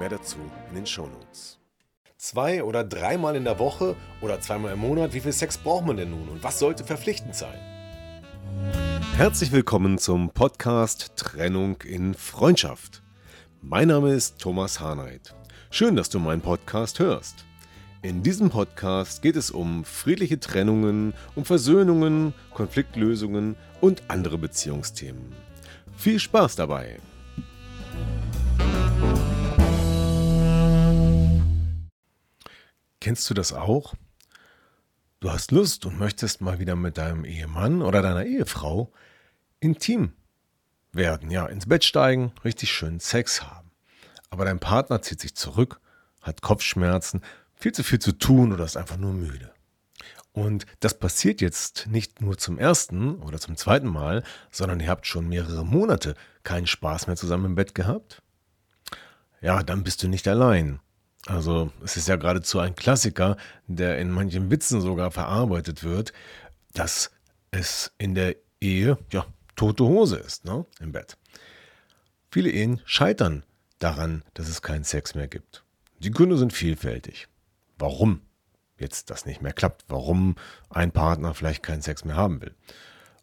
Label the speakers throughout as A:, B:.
A: Mehr dazu in den Shownotes. Zwei oder dreimal in der Woche oder zweimal im Monat, wie viel Sex braucht man denn nun und was sollte verpflichtend sein? Herzlich willkommen zum Podcast Trennung in Freundschaft. Mein Name ist Thomas Harnight. Schön, dass du meinen Podcast hörst. In diesem Podcast geht es um friedliche Trennungen, um Versöhnungen, Konfliktlösungen und andere Beziehungsthemen. Viel Spaß dabei! Kennst du das auch? Du hast Lust und möchtest mal wieder mit deinem Ehemann oder deiner Ehefrau intim werden, ja, ins Bett steigen, richtig schön Sex haben. Aber dein Partner zieht sich zurück, hat Kopfschmerzen, viel zu viel zu tun oder ist einfach nur müde. Und das passiert jetzt nicht nur zum ersten oder zum zweiten Mal, sondern ihr habt schon mehrere Monate keinen Spaß mehr zusammen im Bett gehabt. Ja, dann bist du nicht allein. Also es ist ja geradezu ein Klassiker, der in manchen Witzen sogar verarbeitet wird, dass es in der Ehe ja tote Hose ist, ne, im Bett. Viele Ehen scheitern daran, dass es keinen Sex mehr gibt. Die Gründe sind vielfältig. Warum jetzt das nicht mehr klappt, warum ein Partner vielleicht keinen Sex mehr haben will.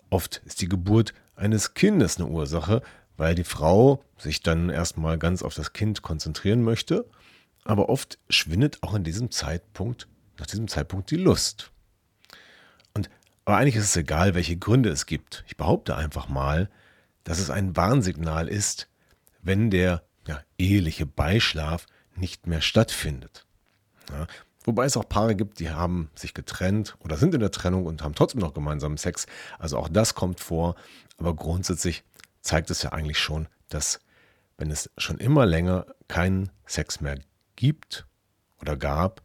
A: Oft ist die Geburt eines Kindes eine Ursache, weil die Frau sich dann erstmal ganz auf das Kind konzentrieren möchte, aber oft schwindet auch in diesem Zeitpunkt, nach diesem Zeitpunkt die Lust. Und aber eigentlich ist es egal, welche Gründe es gibt. Ich behaupte einfach mal, dass es ein Warnsignal ist, wenn der ja, eheliche Beischlaf nicht mehr stattfindet. Ja, wobei es auch Paare gibt, die haben sich getrennt oder sind in der Trennung und haben trotzdem noch gemeinsamen Sex. Also auch das kommt vor. Aber grundsätzlich zeigt es ja eigentlich schon, dass wenn es schon immer länger keinen Sex mehr gibt oder gab,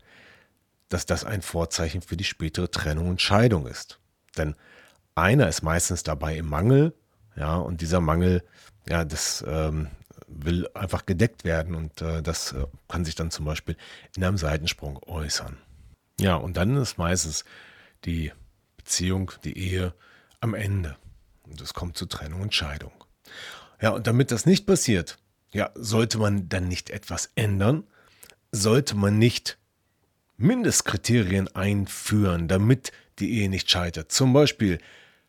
A: dass das ein Vorzeichen für die spätere Trennung und Scheidung ist. Denn einer ist meistens dabei im Mangel, ja, und dieser Mangel, ja, das ähm, will einfach gedeckt werden und äh, das äh, kann sich dann zum Beispiel in einem Seitensprung äußern. Ja, und dann ist meistens die Beziehung, die Ehe am Ende. Und es kommt zu Trennung und Scheidung. Ja, und damit das nicht passiert, ja, sollte man dann nicht etwas ändern? Sollte man nicht Mindestkriterien einführen, damit die Ehe nicht scheitert? Zum Beispiel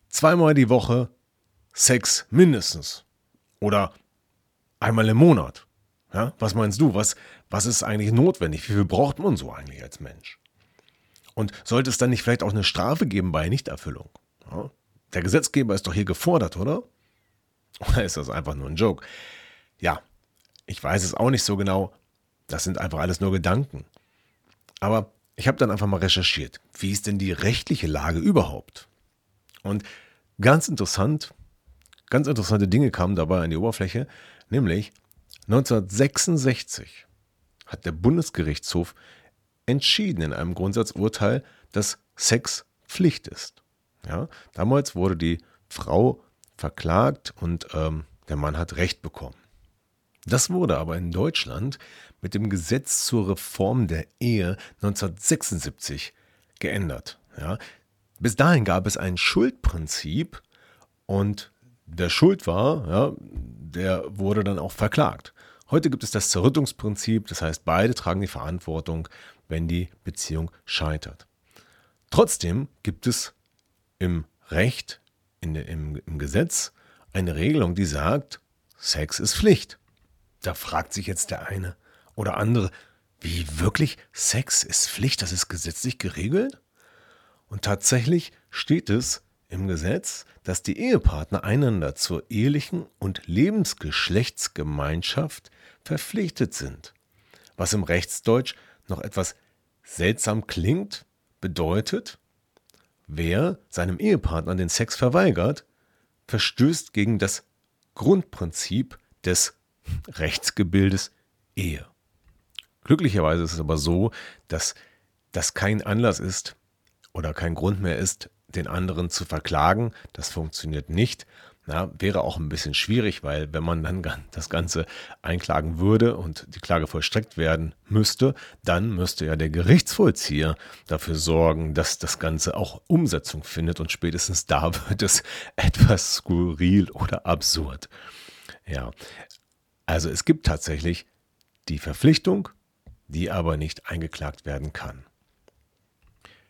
A: zweimal die Woche Sex mindestens. Oder einmal im Monat. Ja, was meinst du? Was, was ist eigentlich notwendig? Wie viel braucht man so eigentlich als Mensch? Und sollte es dann nicht vielleicht auch eine Strafe geben bei Nichterfüllung? Ja, der Gesetzgeber ist doch hier gefordert, oder? Oder ist das einfach nur ein Joke? Ja, ich weiß es auch nicht so genau. Das sind einfach alles nur Gedanken. Aber ich habe dann einfach mal recherchiert, wie ist denn die rechtliche Lage überhaupt? Und ganz interessant, ganz interessante Dinge kamen dabei an die Oberfläche. Nämlich 1966 hat der Bundesgerichtshof entschieden in einem Grundsatzurteil, dass Sex Pflicht ist. Ja, damals wurde die Frau verklagt und ähm, der Mann hat Recht bekommen. Das wurde aber in Deutschland mit dem Gesetz zur Reform der Ehe 1976 geändert. Ja, bis dahin gab es ein Schuldprinzip und der Schuld war, ja, der wurde dann auch verklagt. Heute gibt es das Zerrüttungsprinzip, das heißt, beide tragen die Verantwortung, wenn die Beziehung scheitert. Trotzdem gibt es im Recht, in, im, im Gesetz, eine Regelung, die sagt, Sex ist Pflicht. Da fragt sich jetzt der eine oder andere, wie wirklich Sex ist Pflicht, das ist gesetzlich geregelt? Und tatsächlich steht es im Gesetz, dass die Ehepartner einander zur ehelichen und Lebensgeschlechtsgemeinschaft verpflichtet sind. Was im Rechtsdeutsch noch etwas seltsam klingt, bedeutet, wer seinem Ehepartner den Sex verweigert, verstößt gegen das Grundprinzip des Rechtsgebildes Ehe. Glücklicherweise ist es aber so, dass das kein Anlass ist oder kein Grund mehr ist, den anderen zu verklagen. Das funktioniert nicht. Na, wäre auch ein bisschen schwierig, weil wenn man dann das Ganze einklagen würde und die Klage vollstreckt werden müsste, dann müsste ja der Gerichtsvollzieher dafür sorgen, dass das Ganze auch Umsetzung findet und spätestens da wird es etwas skurril oder absurd. Ja, also es gibt tatsächlich die Verpflichtung, die aber nicht eingeklagt werden kann.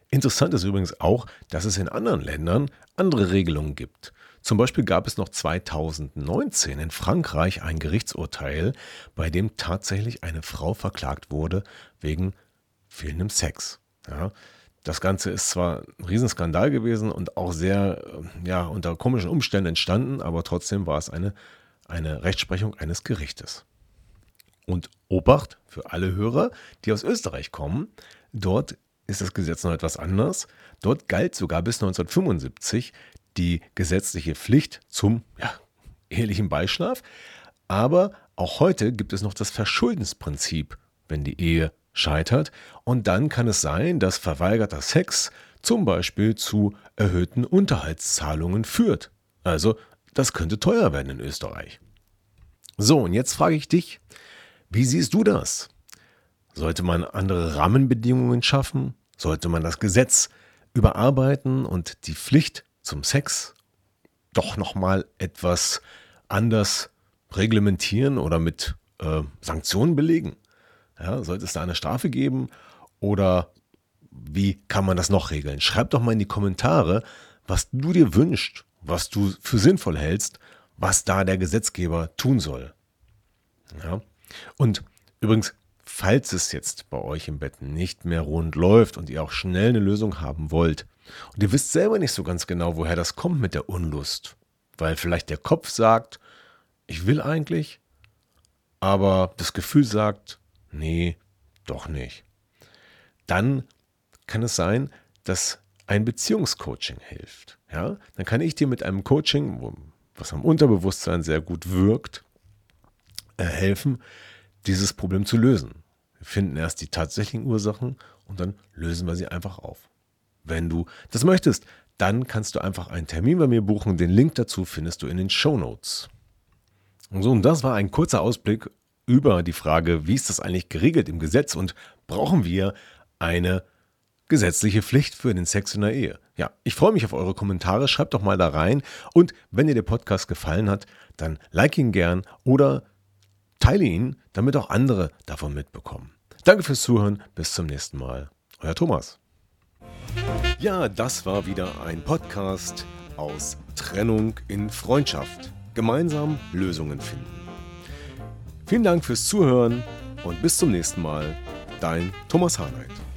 A: Interessant ist übrigens auch, dass es in anderen Ländern andere Regelungen gibt. Zum Beispiel gab es noch 2019 in Frankreich ein Gerichtsurteil, bei dem tatsächlich eine Frau verklagt wurde wegen fehlendem Sex. Ja, das Ganze ist zwar ein Riesenskandal gewesen und auch sehr ja, unter komischen Umständen entstanden, aber trotzdem war es eine, eine Rechtsprechung eines Gerichtes. Und Obacht für alle Hörer, die aus Österreich kommen, dort ist das Gesetz noch etwas anders. Dort galt sogar bis 1975 die gesetzliche Pflicht zum ja, ehelichen Beischlaf. Aber auch heute gibt es noch das Verschuldensprinzip, wenn die Ehe scheitert. Und dann kann es sein, dass verweigerter Sex zum Beispiel zu erhöhten Unterhaltszahlungen führt. Also, das könnte teuer werden in Österreich. So, und jetzt frage ich dich, wie siehst du das? Sollte man andere Rahmenbedingungen schaffen? Sollte man das Gesetz überarbeiten und die Pflicht zum Sex doch nochmal etwas anders reglementieren oder mit äh, Sanktionen belegen? Ja, sollte es da eine Strafe geben oder wie kann man das noch regeln? Schreib doch mal in die Kommentare, was du dir wünschst, was du für sinnvoll hältst, was da der Gesetzgeber tun soll. Ja. Und übrigens, falls es jetzt bei euch im Bett nicht mehr rund läuft und ihr auch schnell eine Lösung haben wollt und ihr wisst selber nicht so ganz genau, woher das kommt mit der Unlust, weil vielleicht der Kopf sagt, ich will eigentlich, aber das Gefühl sagt, nee, doch nicht. Dann kann es sein, dass ein Beziehungscoaching hilft. Ja? Dann kann ich dir mit einem Coaching, was am Unterbewusstsein sehr gut wirkt, äh, helfen, dieses Problem zu lösen. Wir finden erst die tatsächlichen Ursachen und dann lösen wir sie einfach auf. Wenn du das möchtest, dann kannst du einfach einen Termin bei mir buchen. Den Link dazu findest du in den Show Notes. Und so, und das war ein kurzer Ausblick über die Frage, wie ist das eigentlich geregelt im Gesetz und brauchen wir eine gesetzliche Pflicht für den Sex in der Ehe? Ja, ich freue mich auf eure Kommentare, schreibt doch mal da rein und wenn dir der Podcast gefallen hat, dann like ihn gern oder teile ihn, damit auch andere davon mitbekommen. Danke fürs Zuhören. Bis zum nächsten Mal. Euer Thomas. Ja, das war wieder ein Podcast aus Trennung in Freundschaft. Gemeinsam Lösungen finden. Vielen Dank fürs Zuhören und bis zum nächsten Mal. Dein Thomas Harnight.